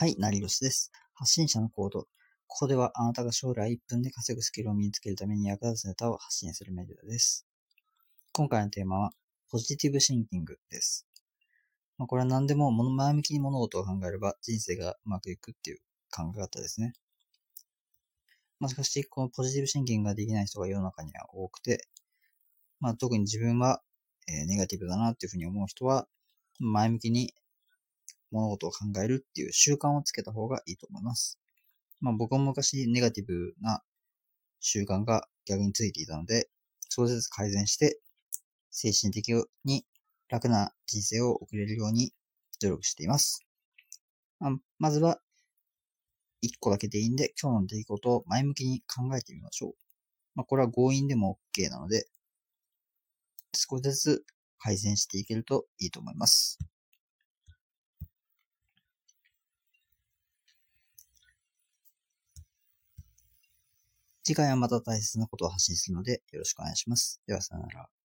はい、なりよしです。発信者のコード。ここではあなたが将来1分で稼ぐスキルを身につけるために役立つネタを発信するメディアです。今回のテーマは、ポジティブシンキングです。まあ、これは何でも前向きに物事を考えれば人生がうまくいくっていう考え方ですね。まあ、しかし、このポジティブシンキングができない人が世の中には多くて、まあ、特に自分は、え、ネガティブだなっていうふうに思う人は、前向きに物事を考えるっていう習慣をつけた方がいいと思います。まあ僕も昔ネガティブな習慣が逆についていたので、少しずつ改善して、精神的に楽な人生を送れるように努力しています。まあ、まずは、一個だけでいいんで、今日の出来事を前向きに考えてみましょう。まあ、これは強引でも OK なので、少しずつ改善していけるといいと思います。次回はまた大切なことを発信するのでよろしくお願いします。ではさよなら。